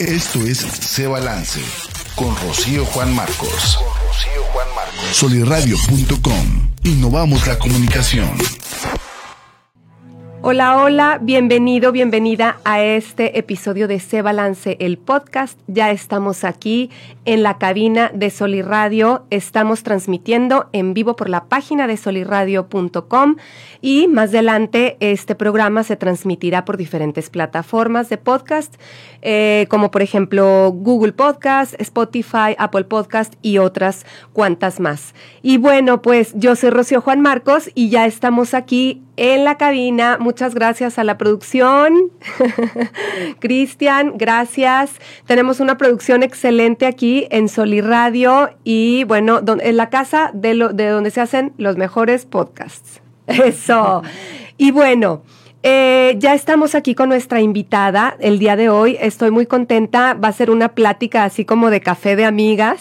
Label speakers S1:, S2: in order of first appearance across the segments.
S1: Esto es Se Balance con Rocío Juan Marcos. Soliradio.com. Innovamos la comunicación.
S2: Hola, hola, bienvenido, bienvenida a este episodio de Se Balance, el podcast. Ya estamos aquí en la cabina de Soliradio. Estamos transmitiendo en vivo por la página de soliradio.com y más adelante este programa se transmitirá por diferentes plataformas de podcast, eh, como por ejemplo Google Podcast, Spotify, Apple Podcast y otras cuantas más. Y bueno, pues yo soy Rocío Juan Marcos y ya estamos aquí en la cabina. Muchas gracias a la producción. Cristian, gracias. Tenemos una producción excelente aquí en Soliradio y bueno, en la casa de donde se hacen los mejores podcasts. Eso. Y bueno. Eh, ya estamos aquí con nuestra invitada el día de hoy. Estoy muy contenta. Va a ser una plática así como de café de amigas,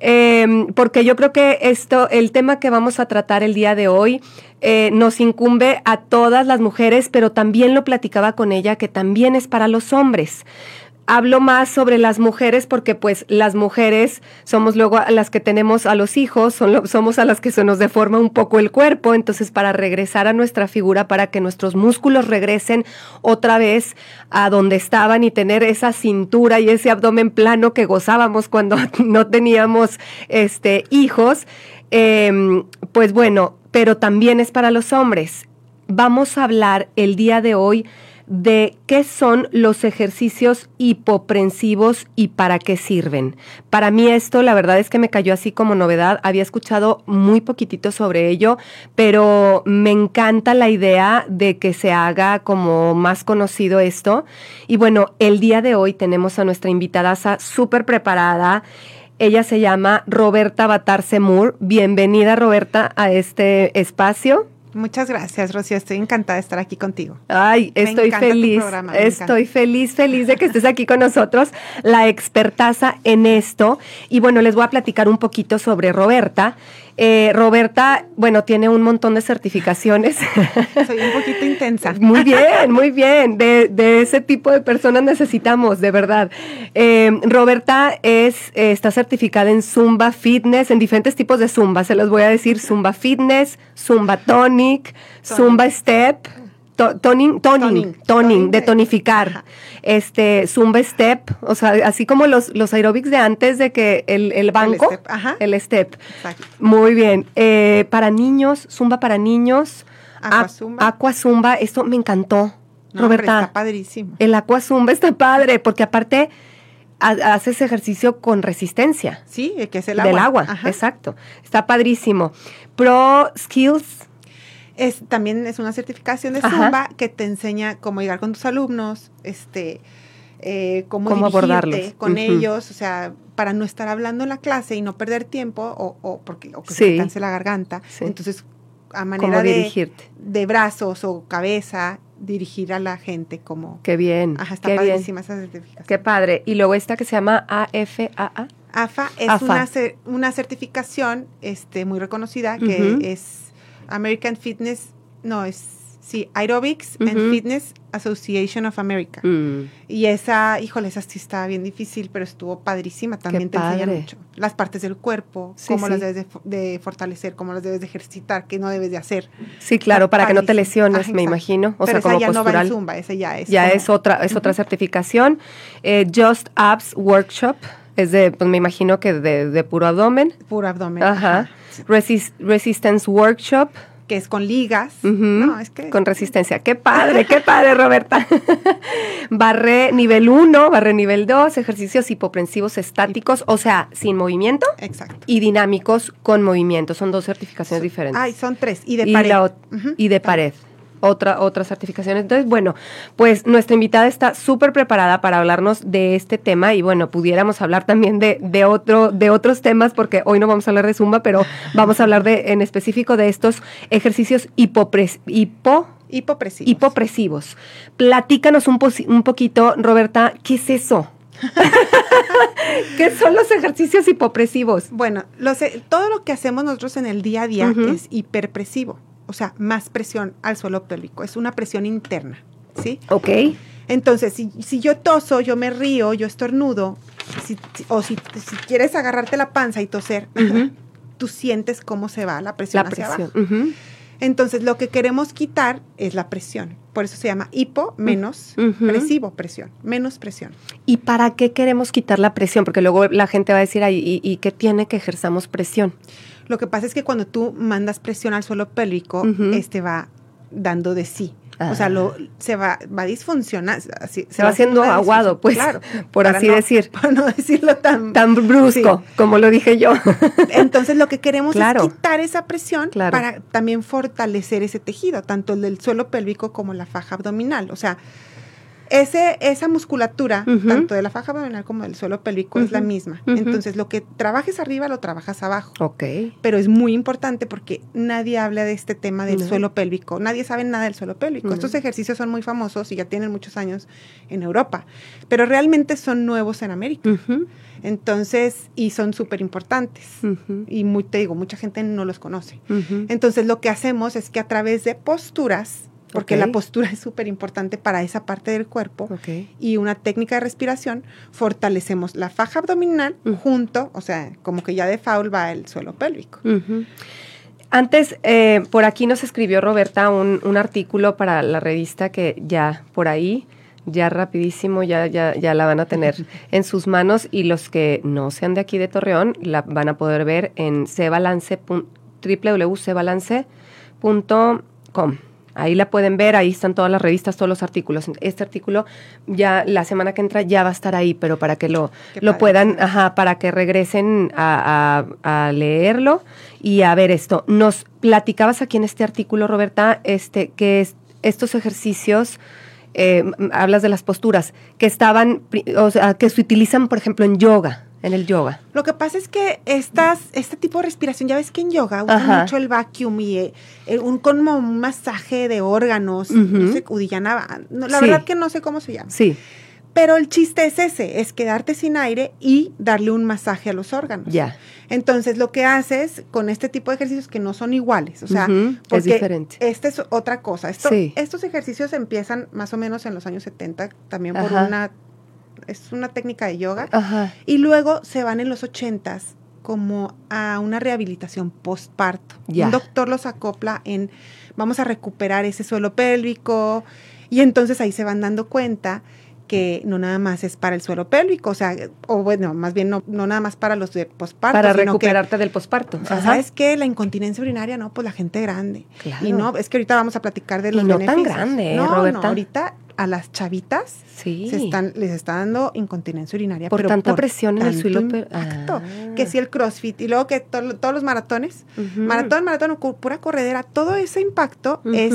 S2: em, porque yo creo que esto, el tema que vamos a tratar el día de hoy, eh, nos incumbe a todas las mujeres, pero también lo platicaba con ella que también es para los hombres hablo más sobre las mujeres porque pues las mujeres somos luego las que tenemos a los hijos, somos a las que se nos deforma un poco el cuerpo, entonces para regresar a nuestra figura, para que nuestros músculos regresen otra vez a donde estaban y tener esa cintura y ese abdomen plano que gozábamos cuando no teníamos este, hijos, em, pues bueno, pero también es para los hombres. Vamos a hablar el día de hoy de qué son los ejercicios hipoprensivos y para qué sirven. Para mí esto la verdad es que me cayó así como novedad, había escuchado muy poquitito sobre ello, pero me encanta la idea de que se haga como más conocido esto. Y bueno, el día de hoy tenemos a nuestra invitada súper preparada. Ella se llama Roberta Batarse Moore. Bienvenida Roberta a este espacio.
S3: Muchas gracias, Rocío. Estoy encantada de estar aquí contigo.
S2: Ay, estoy feliz. estoy feliz, feliz de que estés aquí con nosotros, la expertaza en esto. Y bueno, les voy a platicar un poquito sobre Roberta. Eh, Roberta, bueno, tiene un montón de certificaciones.
S3: Soy un poquito intensa.
S2: Muy bien, muy bien. De, ese tipo de personas necesitamos, de verdad. Eh, Roberta es, eh, está certificada en Zumba Fitness, en diferentes tipos de Zumba. Se los voy a decir, Zumba Fitness, Zumba Tonic, Zumba Step toning, toning, toning, de tonificar. Este, Zumba Step, o sea, así como los, los aerobics de antes de que el, banco, el step. Muy bien. Eh, para niños, Zumba para niños. Aqua Zumba. Aqua Zumba, esto me encantó. Roberta.
S3: Está padrísimo.
S2: El Aqua Zumba está padre, porque aparte haces ejercicio con resistencia.
S3: Sí, que es el
S2: agua. Del agua, exacto. Está padrísimo. Pro Skills
S3: es, también es una certificación de Zumba que te enseña cómo llegar con tus alumnos, este, eh, cómo, abordarlos con ellos, o sea, para no estar hablando en la clase y no perder tiempo o, o porque o que se canse la garganta. Entonces, a manera de, de brazos o cabeza, dirigir a la gente como...
S2: Qué bien.
S3: Ajá, está padrísima esa certificación.
S2: Qué padre. Y luego esta que se llama AFAA.
S3: AFA es Una, una certificación este, muy reconocida que es American Fitness, no, es, sí, Aerobics and Fitness Association of America. Mm. Y esa, híjole, esa sí estaba bien difícil, pero estuvo padrísima. También te enseña mucho. Las partes del cuerpo, cómo las debes de, fortalecer, cómo las debes de ejercitar, qué no debes de hacer.
S2: Sí, claro, para que no te lesiones, me imagino.
S3: O sea, como ya no va en Zumba, ese ya es.
S2: Ya es otra, es otra certificación. Eh, Just Abs Workshop. Es de, pues me imagino que de, puro abdomen.
S3: Puro abdomen.
S2: Ajá. Resistance Workshop.
S3: Que es con ligas.
S2: no, es que... Con resistencia. Qué padre, qué padre, Roberta. barre nivel 1, barre nivel 2, ejercicios hipoprensivos estáticos, o sea, sin movimiento.
S3: Exacto.
S2: Y dinámicos con movimiento. Son dos certificaciones diferentes.
S3: Ay, son tres. Y de pared.
S2: y de pared otra, otras certificaciones. Entonces, bueno, pues nuestra invitada está súper preparada para hablarnos de este tema y bueno, pudiéramos hablar también de, de, otro, de otros temas porque hoy no vamos a hablar de Zumba, pero vamos a hablar de, en específico de estos ejercicios hipopres, hipo,
S3: hipopresivos.
S2: hipopresivos. Platícanos un, un poquito, Roberta, ¿qué es eso? ¿Qué son los ejercicios hipopresivos?
S3: Bueno, todo lo que hacemos nosotros en el día a día es hiperpresivo o sea, más presión al suelo pélvico. Es una presión interna, ¿sí?
S2: Ok.
S3: Entonces, si, si, yo toso, yo me río, yo estornudo, o si, quieres agarrarte la panza y toser, tú sientes cómo se va la presión hacia abajo. Entonces, lo que queremos quitar es la presión. Por eso se llama hipo menos presivo, presión, menos presión.
S2: ¿Y para qué queremos quitar la presión? Porque luego la gente va a decir, ¿y, y qué tiene que ejerzamos presión?
S3: Lo que pasa es que cuando tú mandas presión al suelo pélvico, este va dando de sí. O sea, lo, se va, va a disfuncionar.
S2: se, va, haciendo aguado, pues, claro, por así decir.
S3: Para no decirlo tan...
S2: Tan brusco, como lo dije yo.
S3: Entonces, lo que queremos es quitar esa presión para también fortalecer ese tejido, tanto el del suelo pélvico como la faja abdominal. O sea, ese, esa musculatura, tanto de la faja abdominal como del suelo pélvico, es la misma. Entonces, lo que trabajes arriba, lo trabajas abajo.
S2: Ok.
S3: Pero es muy importante porque nadie habla de este tema del suelo pélvico. Nadie sabe nada del suelo pélvico. Estos ejercicios son muy famosos y ya tienen muchos años en Europa, pero realmente son nuevos en América. Entonces, y son súper importantes. Y muy, te digo, mucha gente no los conoce. Entonces, lo que hacemos es que a través de posturas, porque la postura es súper importante para esa parte del cuerpo. Y una técnica de respiración, fortalecemos la faja abdominal junto, o sea, como que ya de faul va el suelo pélvico.
S2: Antes, eh, por aquí nos escribió Roberta un, artículo para la revista que ya por ahí, ya rapidísimo, ya, ya, ya la van a tener en sus manos y los que no sean de aquí de Torreón la van a poder ver en www.cebalance.com. Ahí la pueden ver, ahí están todas las revistas, todos los artículos. Este artículo ya la semana que entra ya va a estar ahí, pero para que lo, lo puedan, ajá, para que regresen a, a, leerlo y a ver esto. Nos platicabas aquí en este artículo, Roberta, este, que estos ejercicios, eh, hablas de las posturas, que estaban, o sea, que se utilizan, por ejemplo, en yoga en el yoga.
S3: Lo que pasa es que estas, este tipo de respiración, ya ves que en yoga usan mucho el vacuum y eh, un como un masaje de órganos, no sé, udillana, la verdad que no sé cómo se llama.
S2: Sí.
S3: Pero el chiste es ese, es quedarte sin aire y darle un masaje a los órganos.
S2: Ya.
S3: Entonces, lo que haces con este tipo de ejercicios que no son iguales, o sea,
S2: es diferente.
S3: Esta es otra cosa. Esto, Estos ejercicios empiezan más o menos en los años 70, también por una es una técnica de yoga. Y luego se van en los ochentas como a una rehabilitación postparto. Un doctor los acopla en vamos a recuperar ese suelo pélvico y entonces ahí se van dando cuenta que no nada más es para el suelo pélvico, o sea, o bueno, más bien no, no nada más para los de posparto.
S2: Para recuperarte del posparto.
S3: O sea, ¿sabes qué? La incontinencia urinaria, no, pues la gente grande. Claro. Y no, es que ahorita vamos a platicar de los
S2: y no tan grande, no, Roberta.
S3: No, ahorita a las chavitas se están, les está dando incontinencia urinaria.
S2: Por tanta presión en el suelo.
S3: Impacto, ah. Que si el crossfit y luego que todos los maratones, maratón, maratón, pura corredera, todo ese impacto es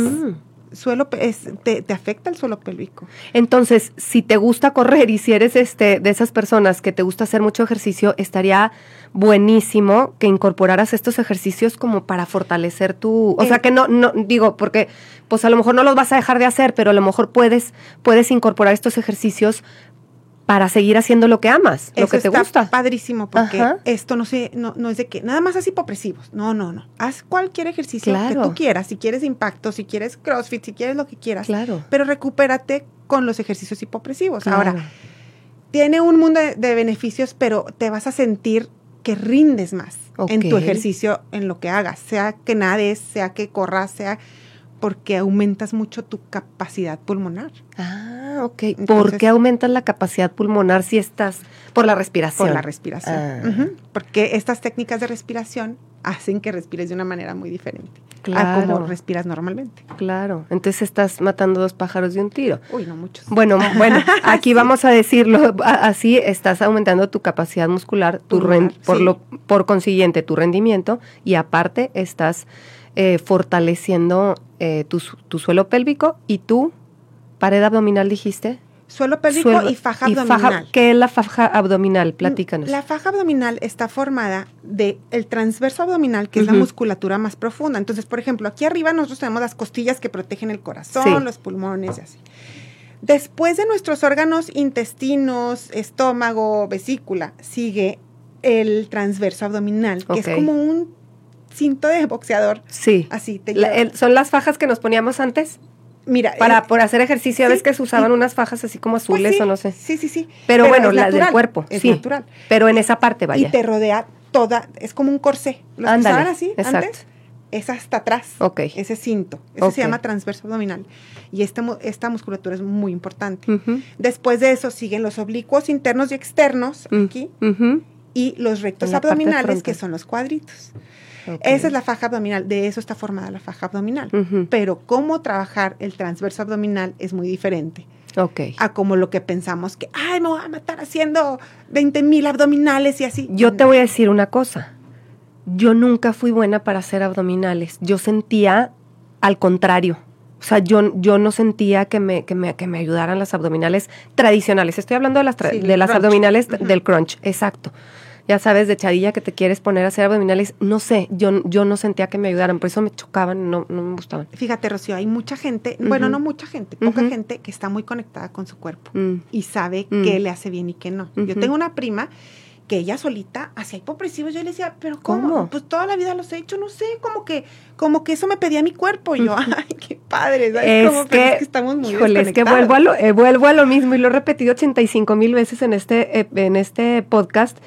S3: suelo es, te, afecta el suelo pélvico.
S2: Entonces, si te gusta correr y si eres este de esas personas que te gusta hacer mucho ejercicio, estaría buenísimo que incorporaras estos ejercicios como para fortalecer tu, o sea, eh. que no no digo porque pues a lo mejor no los vas a dejar de hacer, pero a lo mejor puedes puedes incorporar estos ejercicios para seguir haciendo lo que amas, lo que te está gusta.
S3: Padrísimo, porque esto no, sé, no, no es de que nada más así hipopresivos. No, no, no. Haz cualquier ejercicio que tú quieras. Si quieres impacto, si quieres crossfit, si quieres lo que quieras.
S2: Claro.
S3: Pero recupérate con los ejercicios hipopresivos. Ahora, tiene un mundo de, beneficios, pero te vas a sentir que rindes más en tu ejercicio, en lo que hagas. Sea que nades, sea que corras, sea porque aumentas mucho tu capacidad pulmonar.
S2: Ah, ok. ¿Por qué aumentas la capacidad pulmonar si estás por la respiración?
S3: Por la respiración. Ah. Porque estas técnicas de respiración hacen que respires de una manera muy diferente claro. a como respiras normalmente.
S2: Claro. Entonces estás matando dos pájaros de un tiro.
S3: Uy, no muchos.
S2: Bueno, bueno, aquí vamos a decirlo así, estás aumentando tu capacidad muscular, tu por lo por consiguiente tu rendimiento y aparte estás eh, fortaleciendo eh, tu, suelo pélvico y tu pared abdominal, dijiste.
S3: Suelo pélvico y faja abdominal.
S2: ¿Qué es la faja abdominal? Platícanos.
S3: La faja abdominal está formada de el transverso abdominal, que es la musculatura más profunda. Entonces, por ejemplo, aquí arriba nosotros tenemos las costillas que protegen el corazón, los pulmones y así. Después de nuestros órganos intestinos, estómago, vesícula, sigue el transverso abdominal, que es como un cinto de boxeador.
S2: Sí.
S3: Así
S2: te ¿Son las fajas que nos poníamos antes?
S3: Mira,
S2: para
S3: eh,
S2: por hacer ejercicio,
S3: sí,
S2: ves que se usaban unas fajas así como
S3: pues
S2: azules
S3: sí,
S2: o no sé.
S3: Sí, sí, sí.
S2: Pero, bueno,
S3: es
S2: la del cuerpo,
S3: es
S2: sí.
S3: natural.
S2: Pero en esa parte, vaya.
S3: Y te rodea toda, es como un corsé. Los
S2: Ándale,
S3: que así
S2: exacto.
S3: antes, es hasta atrás.
S2: Ok.
S3: Ese cinto. Eso se llama transverso abdominal. Y esta, esta musculatura es muy importante.
S2: Ujú,
S3: Después de eso siguen los oblicuos internos y externos,
S2: Mm.
S3: aquí,
S2: ujú.
S3: y los rectos
S2: la
S3: abdominales, que son los cuadritos. Esa es la faja abdominal, de eso está formada la faja abdominal. Pero cómo trabajar el transverso abdominal es muy diferente
S2: Ok.
S3: a como lo que pensamos que, ay, me voy a matar haciendo 20 mil abdominales y así.
S2: Yo te voy a decir una cosa. Yo nunca fui buena para hacer abdominales. Yo sentía al contrario. O sea, yo, yo no sentía que me, que, me, que me ayudaran las abdominales tradicionales. Estoy hablando de las, tra-
S3: Sí,
S2: de las
S3: crunch.
S2: abdominales del crunch, exacto. Ya sabes, de chadilla que te quieres poner a hacer abdominales. No sé, yo, yo no sentía que me ayudaran. Por eso me chocaban, no, no me gustaban.
S3: Fíjate, Rocío, hay mucha gente, bueno, no mucha gente, poca gente que está muy conectada con su cuerpo
S2: Mm,
S3: y sabe
S2: Mm.
S3: qué le hace bien y qué no. Yo tengo una prima que ella solita hacía hipopresivos. Yo le decía, ¿pero cómo?
S2: ¿Cómo?
S3: Pues toda la vida los he hecho, no sé, como que, como que eso me pedía mi cuerpo. Y yo, ay, qué padre, ¿sabes?
S2: Es?
S3: Pero
S2: que,
S3: es que estamos muy
S2: híjole, es que vuelvo a, lo, eh, vuelvo a lo mismo y lo he repetido 85 mil veces en este, eh, en este podcast.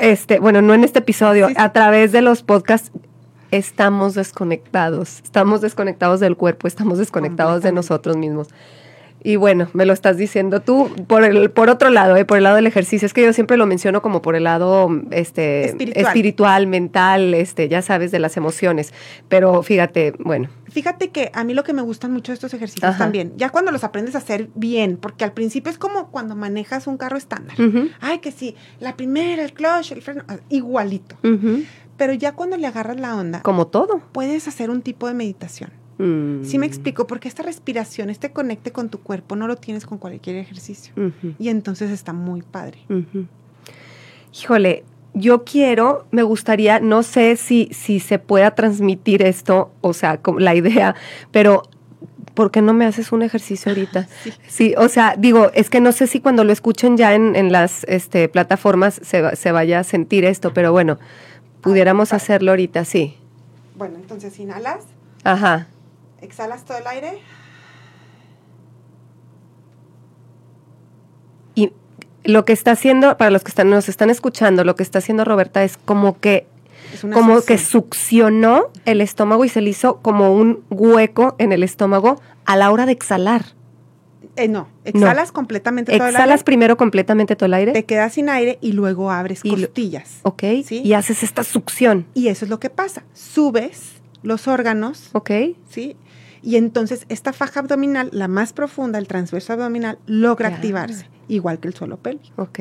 S2: Este, bueno, no en este episodio,
S3: Sí, sí.
S2: a través de los podcasts estamos desconectados, estamos desconectados del cuerpo, estamos desconectados de nosotros mismos. Y bueno, me lo estás diciendo tú por el por otro lado, eh, por el lado del ejercicio, es que yo siempre lo menciono como por el lado este
S3: Espiritual.
S2: espiritual, mental, este, ya sabes de las emociones, pero fíjate, bueno,
S3: Fíjate que a mí lo que me gustan mucho estos ejercicios
S2: Ajá.
S3: también, ya cuando los aprendes a hacer bien, porque al principio es como cuando manejas un carro estándar. Ay, que sí, la primera, el clutch, el freno, ah, igualito. Pero ya cuando le agarras la onda,
S2: como todo.
S3: puedes hacer un tipo de meditación.
S2: Mm.
S3: Sí me explico, porque esta respiración, este conecte con tu cuerpo, no lo tienes con cualquier ejercicio. Y entonces está muy padre.
S2: Híjole, yo quiero, me gustaría, no sé si, si se pueda transmitir esto, o sea, como la idea, pero ¿por qué no me haces un ejercicio ahorita?
S3: Sí.
S2: Sí, o sea, digo, es que no sé si cuando lo escuchen ya en, en las este, plataformas se, va- se vaya a sentir esto, pero bueno, pudiéramos hacerlo ahorita, sí.
S3: Bueno, entonces inhalas,
S2: Ajá.
S3: Exhalas todo el aire.
S2: Y lo que está haciendo, para los que están, nos están escuchando, lo que está haciendo Roberta es como que como que succionó el estómago y se le hizo como un hueco en el estómago a la hora de exhalar.
S3: Eh, no, exhalas completamente todo el
S2: Exhalas
S3: aire,
S2: primero completamente todo el aire.
S3: te quedas sin aire y luego abres
S2: Y lo-
S3: costillas.
S2: ok.
S3: Sí.
S2: Y haces esta succión.
S3: Y eso es lo que pasa. Subes los órganos,
S2: Ok.
S3: ¿sí? Y entonces esta faja abdominal, la más profunda, el transverso abdominal, logra activarse, igual que el suelo pélvico.
S2: Ok.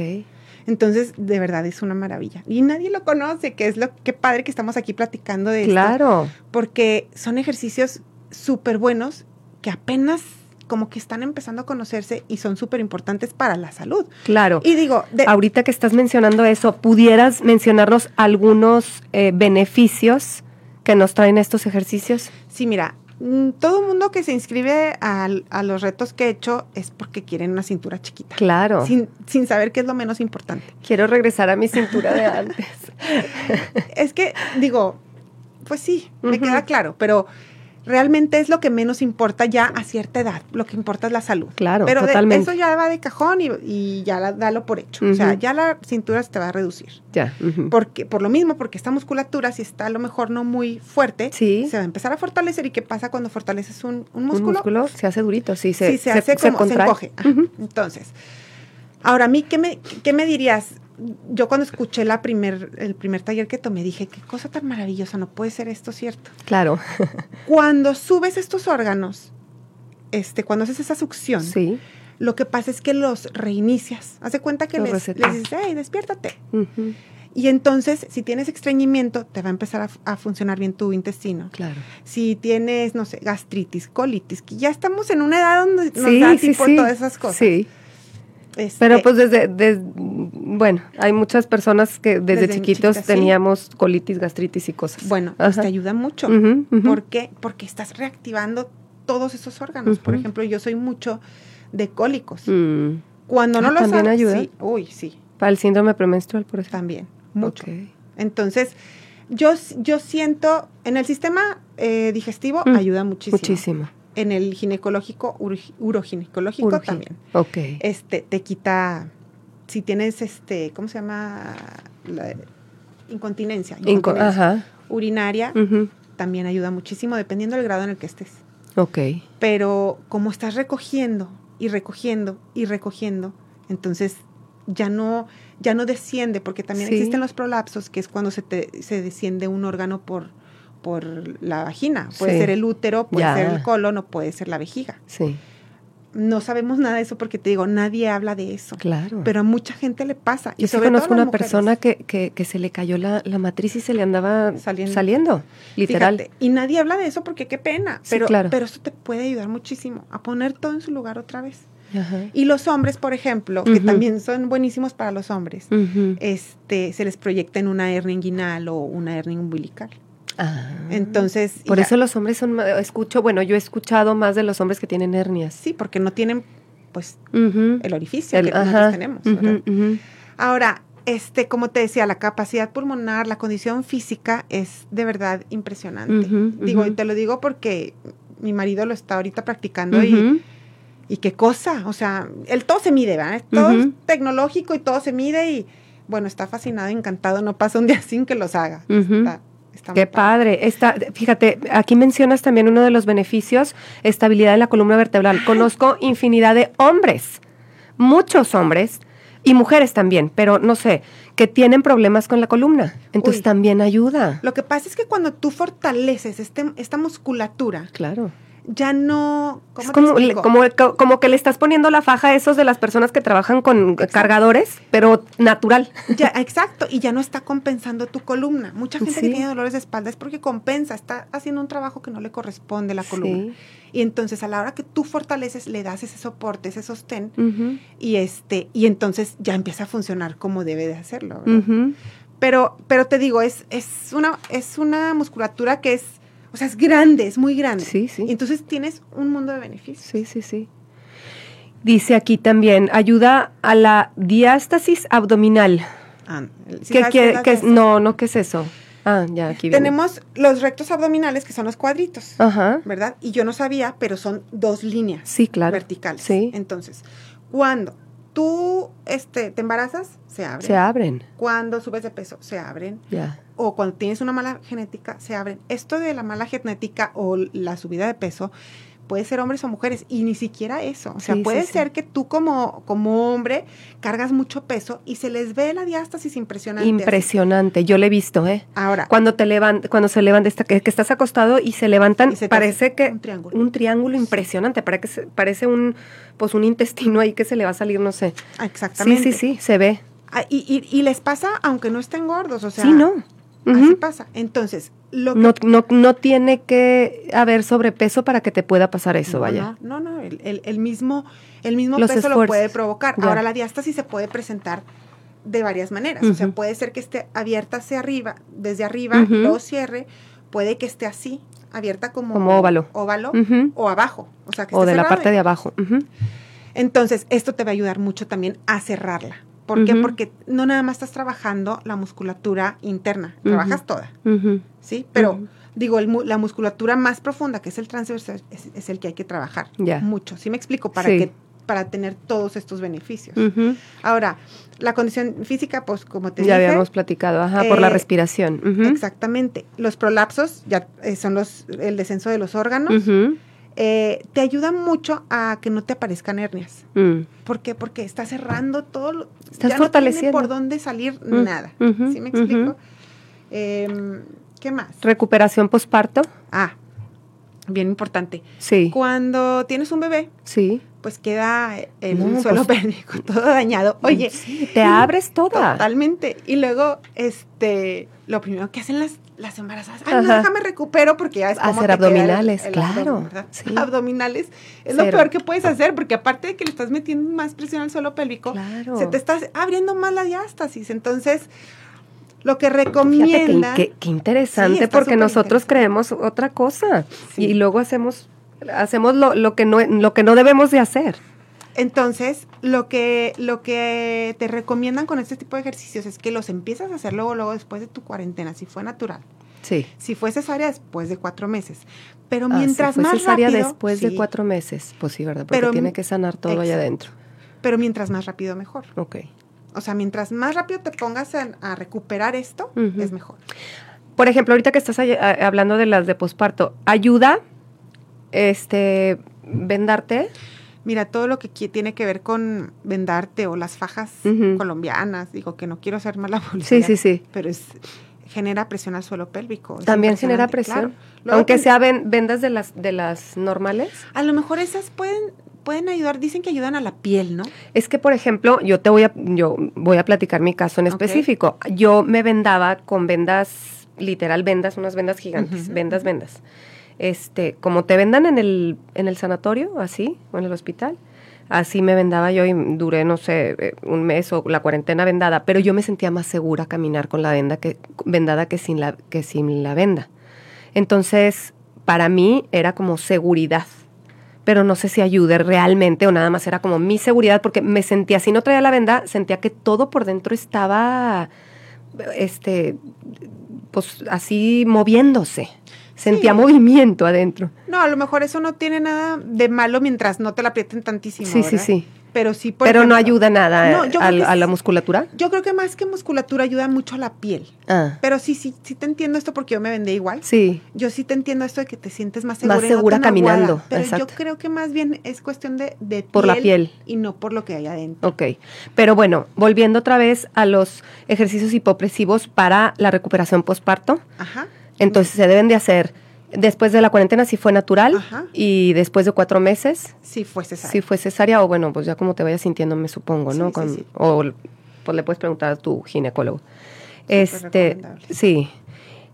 S3: Entonces, de verdad es una maravilla. Y nadie lo conoce, que es lo que padre que estamos aquí platicando de esto.
S2: Claro.
S3: Porque son ejercicios súper buenos que apenas como que están empezando a conocerse y son súper importantes para la salud.
S2: Claro.
S3: Y digo, de-
S2: Ahorita que estás mencionando eso, ¿pudieras mencionarnos algunos eh, beneficios que nos traen estos ejercicios?
S3: Sí, mira, todo mundo que se inscribe al- a, los retos que he hecho es porque quieren una cintura chiquita.
S2: Claro.
S3: Sin, sin saber qué es lo menos importante.
S2: Quiero regresar a mi cintura de antes.
S3: Es que, digo, pues sí, me queda claro, pero realmente es lo que menos importa ya a cierta edad. Lo que importa es la salud.
S2: Claro,
S3: pero de-
S2: totalmente.
S3: eso ya va de cajón y, y ya la- dalo por hecho. O sea, ya la cintura se te va a reducir.
S2: ya.
S3: Porque, por lo mismo, porque esta musculatura, si está a lo mejor no muy fuerte,
S2: Sí.
S3: se va a empezar a fortalecer. ¿Y qué pasa cuando fortaleces un, un
S2: Un
S3: músculo?
S2: músculo se hace durito, sí, se,
S3: sí, se, hace como, se
S2: contrae.
S3: encoge. Entonces, ahora a mí, ¿qué me, ¿qué me dirías? Yo cuando escuché la primer, el primer taller que tomé, dije, qué cosa tan maravillosa, no puede ser esto cierto.
S2: Claro,
S3: Cuando subes estos órganos, este, cuando haces esa succión,
S2: sí.
S3: lo que pasa es que los reinicias. Haz de cuenta que
S2: Los
S3: les, dices, hey, despiértate. Y entonces, si tienes estreñimiento, te va a empezar a, a funcionar bien tu intestino.
S2: Claro.
S3: Si tienes, no sé, gastritis, colitis, que ya estamos en una edad donde nos
S2: sí,
S3: da
S2: sí,
S3: tipo
S2: sí.
S3: todas esas cosas.
S2: Sí,
S3: Este,
S2: pero pues desde, des- bueno, hay muchas personas que desde,
S3: Desde
S2: chiquitos
S3: sí.
S2: teníamos colitis, gastritis y cosas.
S3: Bueno, pues te ayuda mucho.
S2: Ujú.
S3: ¿Por qué? Porque estás reactivando todos esos órganos. Por ejemplo, yo soy mucho de cólicos.
S2: Mm.
S3: Cuando no
S2: Ah,
S3: los
S2: ¿también ayuda?
S3: Sí, uy, sí,
S2: Para el síndrome premenstrual, por ejemplo.
S3: también, mucho. Entonces, yo, yo siento, en el sistema eh, digestivo
S2: Mm,
S3: ayuda muchísimo.
S2: Muchísimo.
S3: En el ginecológico, uroginecológico también.
S2: Ok.
S3: Este, te quita, si tienes, este, ¿cómo se llama? La incontinencia.
S2: Ajá.
S3: Urinaria, también ayuda muchísimo, dependiendo del grado en el que estés.
S2: Ok.
S3: Pero como estás recogiendo y recogiendo y recogiendo, entonces ya no, ya no desciende, porque también existen los prolapsos, que es cuando se, te, se desciende un órgano por, por la vagina. Puede ser el útero, puede ser el colon o puede ser la vejiga.
S2: Sí.
S3: No sabemos nada de eso porque te digo, nadie habla de eso.
S2: Claro.
S3: Pero a mucha gente le pasa.
S2: Y Yo conozco una persona que, que, que, se le cayó la, la, matriz y se le andaba saliendo, saliendo literal.
S3: y nadie habla de eso porque qué pena. Pero, claro. pero eso te puede ayudar muchísimo a poner todo en su lugar otra vez. Y los hombres, por ejemplo, que también son buenísimos para los hombres, este, se les proyecta en una hernia inguinal o una hernia umbilical.
S2: Ah,
S3: Entonces.
S2: Por eso los hombres son. Escucho, bueno, yo he escuchado más de los hombres que tienen hernias.
S3: Sí, porque no tienen, pues, el orificio que nosotros tenemos. Ahora, este, como te decía, la capacidad pulmonar, la condición física es de verdad impresionante. digo, y te lo digo porque mi marido lo está ahorita practicando y y qué cosa, o sea, el todo se mide, ¿verdad? Todo es tecnológico y todo se mide y bueno, está fascinado, encantado, no pasa un día sin que los haga.
S2: Qué padre. Está, fíjate, aquí mencionas también uno de los beneficios, estabilidad de la columna vertebral. Conozco infinidad de hombres, muchos hombres y mujeres también, pero no sé, que tienen problemas con la columna. Entonces también ayuda.
S3: Lo que pasa es que cuando tú fortaleces este, esta musculatura,
S2: claro
S3: ya no...
S2: es como, como, que le estás poniendo la faja a esos de las personas que trabajan con cargadores, pero natural.
S3: Ya, exacto, y ya no está compensando tu columna. Mucha gente que tiene dolores de espalda es porque compensa, está haciendo un trabajo que no le corresponde a la columna. Y entonces a la hora que tú fortaleces, le das ese soporte, ese sostén, y este, y entonces ya empieza a funcionar como debe de hacerlo. Pero, pero te digo, es, es, una, es una musculatura que es o sea, es grande, es muy grande.
S2: Sí, sí.
S3: Y entonces tienes un mundo de beneficios.
S2: Sí, sí, sí. Dice aquí también, ayuda a la diástasis abdominal. Ah, ¿Qué, qué, no, no, ¿qué es eso? Ah, ya, aquí
S3: Tenemos los rectos abdominales, que son los cuadritos, Ajá. ¿verdad? Y yo no sabía, pero son dos líneas
S2: sí, claro.
S3: verticales.
S2: Sí.
S3: Entonces, cuando tú este, te embarazas, se abren.
S2: Se abren.
S3: Cuando subes de peso, se abren.
S2: Ya
S3: o cuando tienes una mala genética, se abren. Esto de la mala genética o la subida de peso puede ser hombres o mujeres y ni siquiera eso. O sea, puede ser que tú como, como hombre cargas mucho peso y se les ve la diástasis impresionante.
S2: Impresionante, yo lo he visto, ¿eh?
S3: Ahora.
S2: Cuando te levantan, cuando se levanta, que, que, estás acostado y se levantan, parece que
S3: un triángulo,
S2: un triángulo impresionante, parece, parece un, pues un intestino ahí que se le va a salir, no sé.
S3: Exactamente.
S2: Sí, sí, sí, se ve.
S3: Ah, y, y, y les pasa aunque no estén gordos, o sea.
S2: Sí, no
S3: Así pasa. Entonces, lo
S2: no, no, no, tiene que haber sobrepeso para que te pueda pasar eso, vaya.
S3: No, no, el, mismo, el mismo peso lo puede provocar. Ahora, la diástasis se puede presentar de varias maneras. O sea, puede ser que esté abierta hacia arriba, desde arriba, luego cierre. Puede que esté así, abierta como,
S2: como óvalo.
S3: Óvalo o abajo. O, sea, que
S2: o de la parte de abajo.
S3: Entonces, esto te va a ayudar mucho también a cerrarla. ¿Por qué? Porque no nada más estás trabajando la musculatura interna, trabajas toda, ¿sí? Pero digo, la musculatura más profunda, que es el transversal, es, el que hay que trabajar mucho. ¿Sí me explico? Para que para tener todos estos beneficios. Ahora, la condición física, pues como te
S2: ya
S3: dije.
S2: Ya habíamos platicado, ajá, por la eh, respiración.
S3: Exactamente. Los prolapsos ya eh, son los, el descenso de los órganos. Eh, te ayuda mucho a que no te aparezcan hernias. Mm. ¿Por qué? Porque está cerrando todo.
S2: Estás fortaleciendo.
S3: No por dónde salir mm. nada. ¿Sí me explico? Em, ¿Qué más?
S2: Recuperación posparto.
S3: Ah, bien importante.
S2: Sí.
S3: Cuando tienes un bebé.
S2: Sí.
S3: Pues queda el suelo pues, pélvico todo dañado. Oye,
S2: te abres toda.
S3: Totalmente. Y luego, este, lo primero que hacen las las embarazadas, ay, no, déjame recupero porque ya es como
S2: hacer abdominales, claro.
S3: Abdominales es lo peor que puedes hacer porque aparte de que le estás metiendo más presión al suelo pélvico, se te está abriendo más la diástasis. Entonces, lo que recomienda
S2: qué, interesante porque nosotros creemos otra cosa y luego hacemos hacemos lo, lo que no lo que no debemos de hacer.
S3: Entonces, lo que, lo que te recomiendan con este tipo de ejercicios es que los empiezas a hacer luego, luego después de tu cuarentena, si fue natural.
S2: Sí.
S3: Si fue cesárea, después de cuatro meses. Pero ah, mientras si fue más
S2: cesárea después de cuatro meses, pues sí, ¿verdad? Porque tiene que sanar todo allá adentro.
S3: Pero mientras más rápido, mejor.
S2: Ok.
S3: O sea, mientras más rápido te pongas a, recuperar esto, es mejor.
S2: Por ejemplo, ahorita que estás hablando de las de posparto, ¿ayuda este vendarte?
S3: Mira, todo lo que tiene que ver con vendarte o las fajas colombianas, digo que no quiero ser mala
S2: policía. Sí, sí, sí.
S3: Pero es genera presión al suelo pélvico.
S2: También genera presión. Aunque sea vendas de las de las normales.
S3: A lo mejor esas pueden pueden ayudar, dicen que ayudan a la piel, ¿no?
S2: Es que por ejemplo, yo te voy a yo voy a platicar mi caso en específico. Yo me vendaba con vendas literal vendas, unas vendas gigantes, vendas, vendas este, como te vendan en el, en el sanatorio, así, o en el hospital, así me vendaba yo y duré, no sé, eh, un mes o la cuarentena vendada, pero yo me sentía más segura caminar con la venda que, vendada que sin la, que sin la venda. Entonces, para mí era como seguridad, pero no sé si ayude realmente o nada más era como mi seguridad, porque me sentía, si no traía la venda, sentía que todo por dentro estaba, este, pues así moviéndose sentía movimiento adentro.
S3: No, a lo mejor eso no tiene nada de malo mientras no te la aprieten tantísimo.
S2: Sí, sí, sí.
S3: Pero sí,
S2: Pero no ayuda nada a, la musculatura.
S3: Yo creo que más que musculatura ayuda mucho a la piel. Ah. Pero sí, sí, sí te entiendo esto porque yo me vendé igual.
S2: Sí.
S3: Yo sí te entiendo esto de que te sientes más segura.
S2: Más segura caminando.
S3: Pero yo creo que más bien es cuestión de, de
S2: por la piel
S3: y no por lo que hay adentro.
S2: Ok. Pero bueno, volviendo otra vez a los ejercicios hipopresivos para la recuperación postparto. Ajá entonces se deben de hacer después de la cuarentena si fue natural y después de cuatro meses.
S3: Sí fue cesárea.
S2: Si fue cesárea o bueno, pues ya como te vayas sintiendo, me supongo, ¿no? O pues le puedes preguntar a tu ginecólogo. este, sí.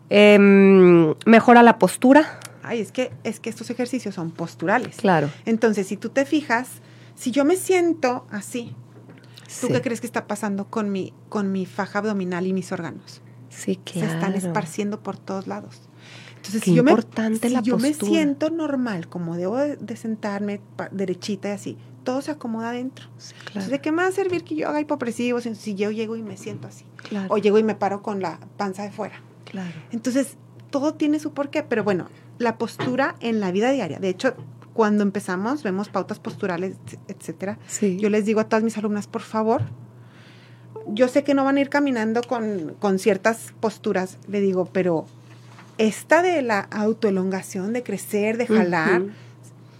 S2: Em, mejora la postura.
S3: Ay, es que, es que estos ejercicios son posturales.
S2: Claro.
S3: Entonces, si tú te fijas, si yo me siento así, ¿tú qué crees que está pasando con mi, con mi faja abdominal y mis órganos?
S2: Sí, claro.
S3: Se están esparciendo por todos lados.
S2: Entonces, si, yo, me, si
S3: yo me siento normal, como debo de, sentarme derechita y así, todo se acomoda adentro. Entonces, ¿de qué me va a servir que yo haga hipopresivos si yo llego y me siento así? O llego y me paro con la panza de fuera.
S2: Claro.
S3: Entonces, todo tiene su porqué, pero bueno, la postura en la vida diaria. De hecho, cuando empezamos, vemos pautas posturales, etcétera. Yo les digo a todas mis alumnas, por favor, yo sé que no van a ir caminando con, con ciertas posturas, le digo, pero esta de la autoelongación, de crecer, de jalar,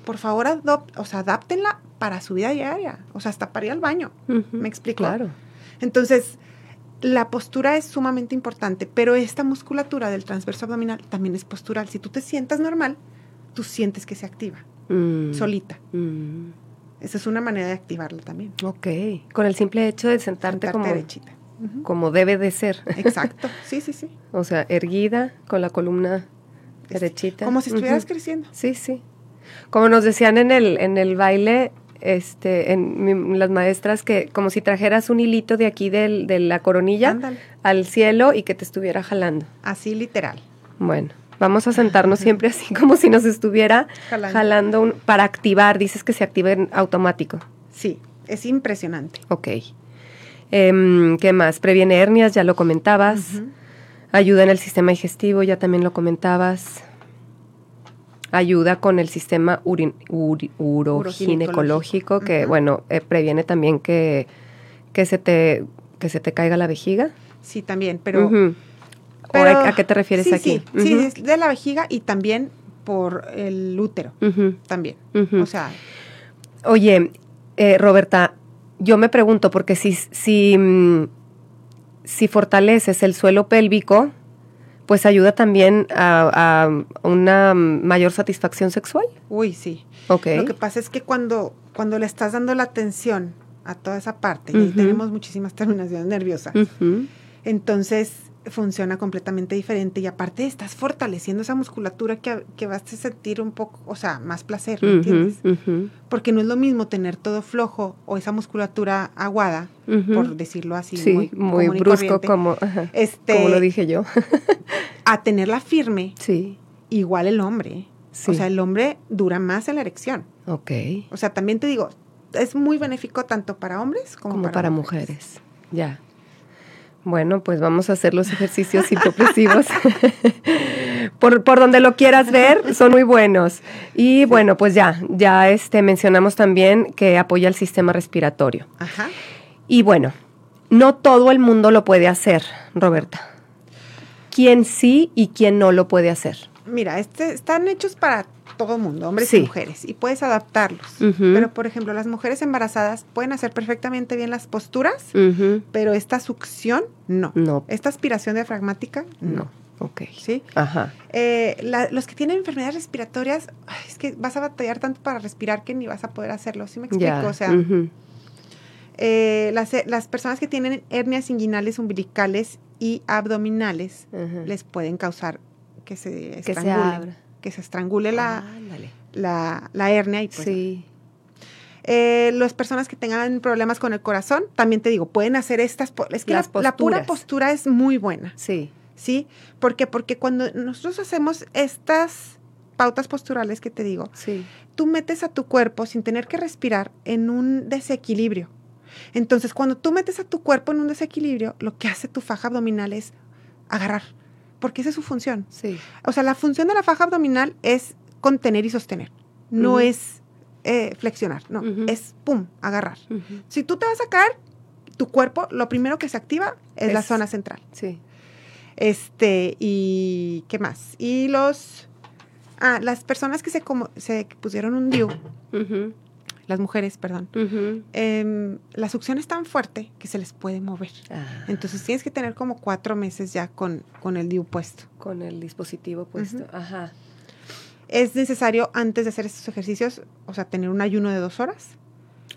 S3: por favor, o sea, adáptenla para su vida diaria, o sea, hasta para ir al baño. ¿Me explico?
S2: Claro.
S3: Entonces, la postura es sumamente importante, pero esta musculatura del transverso abdominal también es postural. Si tú te sientas normal, tú sientes que se activa, mm. solita. Mm. Esa es una manera de activarla también.
S2: Ok, con el simple hecho de sentarte, como, derechita. como debe de ser.
S3: Exacto, sí, sí, sí.
S2: o sea, erguida, con la columna derechita.
S3: Como si estuvieras creciendo.
S2: Sí, sí. Como nos decían en el, en el baile, este, en las maestras, que como si trajeras un hilito de aquí del, de la coronilla al cielo y que te estuviera jalando.
S3: Así literal.
S2: Bueno. Vamos a sentarnos siempre así como si nos estuviera jalando, para activar. Dices que se active en automático.
S3: Sí, es impresionante.
S2: Ok. Em, ¿Qué más? Previene hernias, ya lo comentabas. Ayuda en el sistema digestivo, ya también lo comentabas. Ayuda con el sistema uroginecológico, que bueno, eh, previene también que, que, se te, que se te caiga la vejiga.
S3: Sí, también, pero
S2: a, qué te refieres aquí?
S3: Sí, sí, de la vejiga y también por el útero, también. O sea.
S2: Oye, eh, Roberta, yo me pregunto, porque si, si, mm, si fortaleces el suelo pélvico, pues ayuda también a, una mayor satisfacción sexual.
S3: Uy, sí.
S2: Okay.
S3: Lo que pasa es que cuando, cuando le estás dando la atención a toda esa parte, y tenemos muchísimas terminaciones nerviosas, entonces funciona completamente diferente y aparte estás fortaleciendo esa musculatura que, que vas a sentir un poco, o sea, más placer, ¿me entiendes? Porque no es lo mismo tener todo flojo o esa musculatura aguada, por decirlo así,
S2: muy, muy brusco como, este, como lo dije yo,
S3: a tenerla firme,
S2: sí.
S3: igual el hombre. O sea, el hombre dura más en la erección.
S2: Ok.
S3: O sea, también te digo, es muy benéfico tanto para hombres como,
S2: para, mujeres. Ya. Bueno, pues vamos a hacer los ejercicios hipopresivos. por, por, donde lo quieras ver, son muy buenos. Y bueno, pues ya, ya este, mencionamos también que apoya el sistema respiratorio. Ajá. Y bueno, no todo el mundo lo puede hacer, Roberta. ¿Quién sí y quién no lo puede hacer?
S3: Mira, este, están hechos para todo mundo, hombres y mujeres, y puedes adaptarlos. Pero, por ejemplo, las mujeres embarazadas pueden hacer perfectamente bien las posturas, pero esta succión, no. No. Esta aspiración diafragmática, no.
S2: Ok.
S3: ¿Sí? Ajá. Eh, los que tienen enfermedades respiratorias, es que vas a batallar tanto para respirar que ni vas a poder hacerlo. ¿Sí me explico? O sea, eh, las, personas que tienen hernias inguinales, umbilicales y abdominales les pueden causar que se estrangulen que se estrangule la, la, hernia y pues, sí. Eh, las personas que tengan problemas con el corazón, también te digo, pueden hacer estas. Es que la, pura postura es muy buena.
S2: Sí.
S3: ¿Sí? ¿Por qué? Porque cuando nosotros hacemos estas pautas posturales que te digo, sí. tú metes a tu cuerpo sin tener que respirar en un desequilibrio. Entonces, cuando tú metes a tu cuerpo en un desequilibrio, lo que hace tu faja abdominal es agarrar porque esa es su función.
S2: Sí.
S3: O sea, la función de la faja abdominal es contener y sostener, no es eh, flexionar, no, es pum, agarrar. Si tú te vas a caer, tu cuerpo, lo primero que se activa es, la zona central.
S2: Sí.
S3: Este, y ¿qué más? Y los, ah, las personas que se, como, se pusieron un DIU, las mujeres, perdón, em, la succión es tan fuerte que se les puede mover. Ah. Entonces tienes que tener como cuatro meses ya con, con el DIU puesto.
S2: Con el dispositivo puesto, ajá.
S3: Es necesario antes de hacer estos ejercicios, o sea, tener un ayuno de dos horas.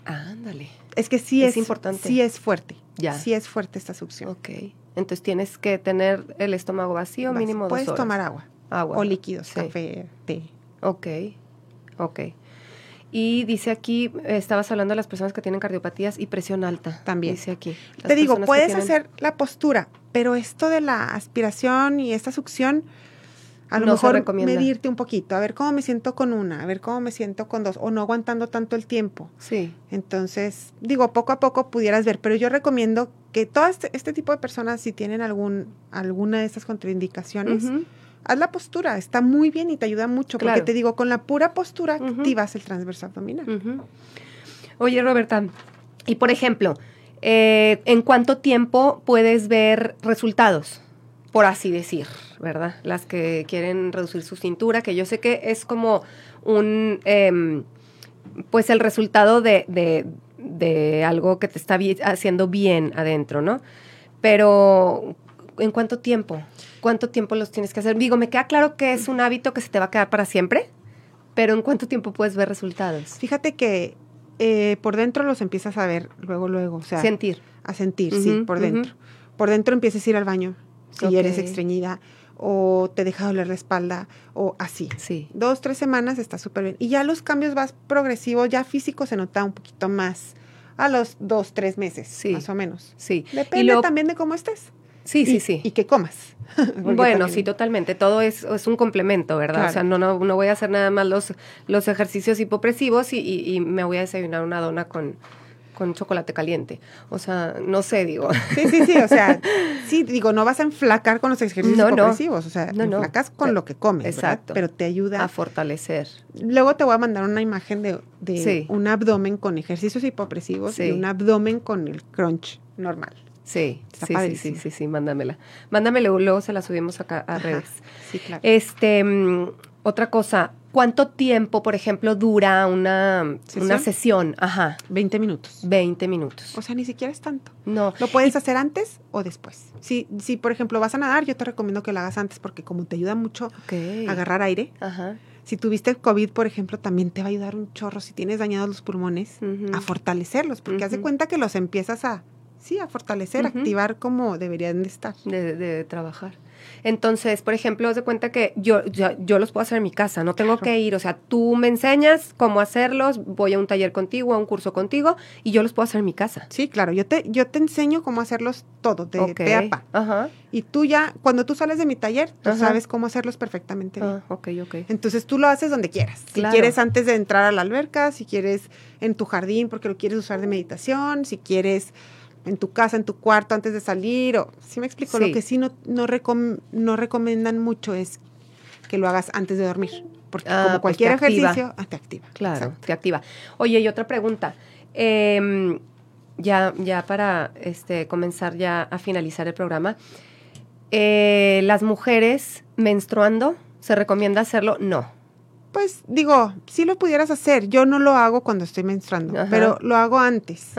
S2: Ándale.
S3: Es que sí es, importante. Sí es fuerte. Ya. Sí es fuerte esta succión.
S2: Ok. Entonces tienes que tener el estómago vacío mínimo dos
S3: horas.
S2: Puedes
S3: tomar agua.
S2: Agua.
S3: O líquidos, café, té.
S2: Ok. Ok. Y dice aquí, estabas hablando de las personas que tienen cardiopatías y presión alta.
S3: También.
S2: Dice aquí.
S3: Te digo, puedes hacer la postura, pero esto de la aspiración y esta succión, a lo mejor medirte un poquito, a ver cómo me siento con una, a ver cómo me siento con dos, o no aguantando tanto el tiempo.
S2: Sí.
S3: Entonces, digo, poco a poco pudieras ver, pero yo recomiendo que todo este, este tipo de personas, si tienen algún, alguna de estas contraindicaciones, haz la postura, está muy bien y te ayuda mucho, porque te digo, con la pura postura activas el transverso abdominal.
S2: Oye, Roberta, y por ejemplo, eh, ¿en cuánto tiempo puedes ver resultados? Por así decir, ¿verdad? Las que quieren reducir su cintura, que yo sé que es como un, em, pues el resultado de, de algo que te está haciendo bien adentro, ¿no? Pero, ¿en cuánto tiempo? ¿Cuánto tiempo los tienes que hacer? Digo, me queda claro que es un hábito que se te va a quedar para siempre, pero ¿en cuánto tiempo puedes ver resultados?
S3: Fíjate que eh, por dentro los empiezas a ver luego, luego. O sea,
S2: sentir.
S3: A sentir, sí, por dentro. Por dentro empiezas a ir al baño si eres estreñida o te deja doler la espalda o así.
S2: Sí.
S3: Dos, tres semanas está súper bien. Y ya los cambios vas progresivos, ya físico se nota un poquito más a los dos, tres meses, sí. más o menos.
S2: Sí.
S3: Depende también de cómo estés.
S2: Sí, sí, sí.
S3: Y que comas.
S2: bueno, sí, totalmente. Todo es, es un complemento, ¿verdad? O sea, no, no, no voy a hacer nada más los, los ejercicios hipopresivos y, y, me voy a desayunar una dona con, con chocolate caliente. O sea, no sé, digo.
S3: Sí, sí, sí. O sea, sí, digo, no vas a enflacar con los ejercicios hipopresivos. O sea, no, enflacas con lo que comes. Exacto. Pero te ayuda
S2: a fortalecer.
S3: Luego te voy a mandar una imagen de, de un abdomen con ejercicios hipopresivos y un abdomen con el crunch normal.
S2: Sí, sí, sí, sí, sí, mándamela. Mándamela, luego se la subimos acá a redes.
S3: Sí, claro.
S2: Este, mm, otra cosa, ¿cuánto tiempo, por ejemplo, dura una sesión? Una sesión? Ajá.
S3: 20 minutos.
S2: 20 minutos.
S3: O sea, ni siquiera es tanto.
S2: No.
S3: Lo puedes hacer antes o después. Si, si, por ejemplo, vas a nadar, yo te recomiendo que lo hagas antes porque como te ayuda mucho a agarrar aire.
S2: Ajá.
S3: Si tuviste COVID, por ejemplo, también te va a ayudar un chorro si tienes dañados los pulmones a fortalecerlos, porque haz de cuenta que los empiezas a sí, a fortalecer, activar como deberían de estar.
S2: De, trabajar. Entonces, por ejemplo, haz de cuenta que yo, yo, los puedo hacer en mi casa, no tengo que ir, o sea, tú me enseñas cómo hacerlos, voy a un taller contigo, a un curso contigo, y yo los puedo hacer en mi casa.
S3: Sí, claro, yo te, yo te enseño cómo hacerlos todos, de okay.
S2: Ajá.
S3: Y tú ya, cuando tú sales de mi taller, tú sabes cómo hacerlos perfectamente bien.
S2: Ah, ok, ok.
S3: Entonces tú lo haces donde quieras. Si quieres antes de entrar a la alberca, si quieres en tu jardín porque lo quieres usar de meditación, si quieres en tu casa, en tu cuarto, antes de salir, o, ¿sí me explico? Lo que sí no, no, no recomiendan mucho es que lo hagas antes de dormir, porque ah, como pues cualquier ejercicio, ah, te activa.
S2: Claro, te activa. Oye, y otra pregunta. Em, ya, ya para este, comenzar ya a finalizar el programa, eh, ¿las mujeres menstruando, se recomienda hacerlo? No.
S3: Pues digo, si lo pudieras hacer. Yo no lo hago cuando estoy menstruando, pero lo hago antes.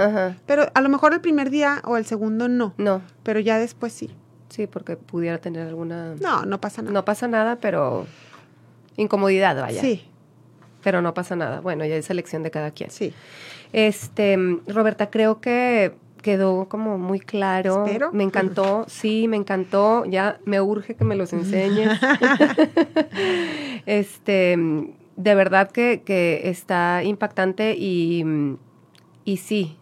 S3: Pero a lo mejor el primer día o el segundo no. No. Pero ya después sí.
S2: Sí, porque pudiera tener alguna...
S3: No, no pasa nada.
S2: No pasa nada, pero incomodidad, vaya. Sí. Pero no pasa nada. Bueno, ya es elección de cada quien. Sí. Este, Roberta, creo que quedó como muy claro. ¿Espero? Me encantó, sí, me encantó. Ya me urge que me los enseñes. este, de verdad que, que está impactante y, y sí,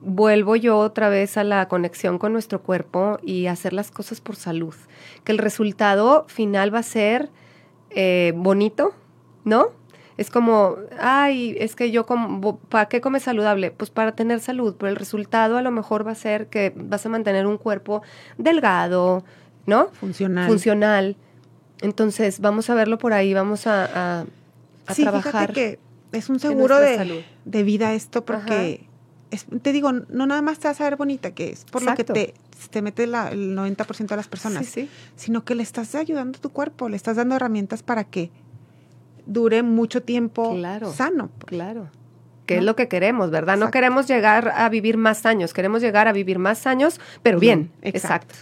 S2: vuelvo yo otra vez a la conexión con nuestro cuerpo y hacer las cosas por salud. Que el resultado final va a ser eh, bonito, ¿no? Es como, ay, es que yo, como, ¿para qué comes saludable? Pues para tener salud, pero el resultado a lo mejor va a ser que vas a mantener un cuerpo delgado, ¿no?
S3: Funcional.
S2: Funcional. Entonces, vamos a verlo por ahí, vamos a, a,
S3: sí, trabajar. que es un seguro de, de, vida esto porque, te digo, no nada más te vas a ver bonita, que es por lo que te, te mete la, el 90% de las personas, sí, sino que le estás ayudando a tu cuerpo, le estás dando herramientas para que dure mucho tiempo sano.
S2: Claro. Que es lo que queremos, ¿verdad? No queremos llegar a vivir más años, queremos llegar a vivir más años, pero bien. exacto.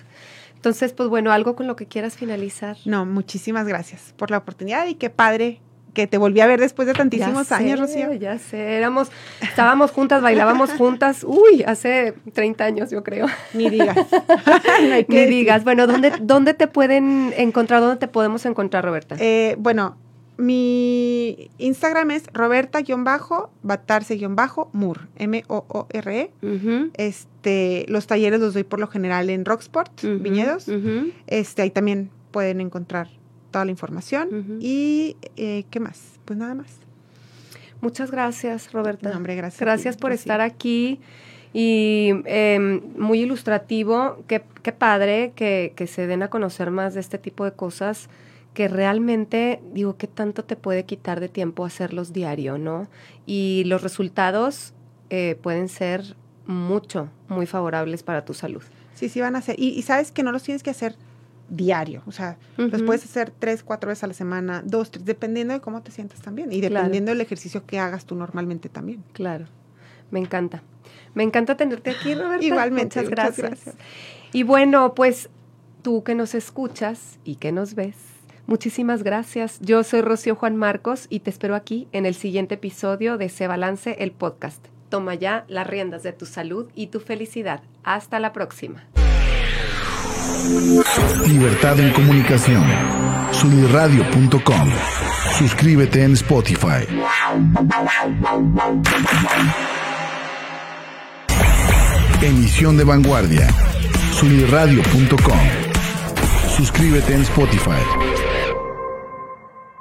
S2: Entonces, pues bueno, algo con lo que quieras finalizar.
S3: No, muchísimas gracias por la oportunidad y qué padre que te volví a ver después de tantísimos años, Rocío.
S2: Ya sé, éramos, estábamos juntas, bailábamos juntas, uy, hace 30 años yo creo.
S3: Ni digas.
S2: Ni digas. Bueno, ¿dónde, ¿dónde te pueden encontrar, dónde te podemos encontrar, Roberta?
S3: Eh, bueno, mi Instagram es roberta-batarse-mur, M-O-O-R-E. este, los talleres los doy por lo general en Rocksport, Viñedos. este, ahí también pueden encontrar toda la información. Y, eh, ¿qué más? Pues nada más.
S2: Muchas gracias, Roberta.
S3: hombre, gracias.
S2: Gracias por estar aquí. Y em, muy ilustrativo, qué, qué padre que, que se den a conocer más de este tipo de cosas que realmente, digo, ¿qué tanto te puede quitar de tiempo hacerlos diario, no? Y los resultados eh, pueden ser mucho, muy favorables para tu salud.
S3: Sí, sí van a ser. Y, sabes que no los tienes que hacer diario. O sea, los puedes hacer tres, cuatro veces a la semana, dos, tres, dependiendo de cómo te sientas también. Y dependiendo del ejercicio que hagas tú normalmente también.
S2: Claro. Me encanta. Me encanta tenerte aquí, Roberta.
S3: Igualmente. Muchas gracias.
S2: Y bueno, pues tú que nos escuchas y que nos ves, Muchísimas gracias. Yo soy Rocío Juan Marcos y te espero aquí en el siguiente episodio de Se Balance el Podcast. Toma ya las riendas de tu salud y tu felicidad. Hasta la próxima.
S1: Libertad en comunicación. Sunirradio.com. Suscríbete en Spotify. Emisión de vanguardia. Sunirradio.com. Suscríbete en Spotify.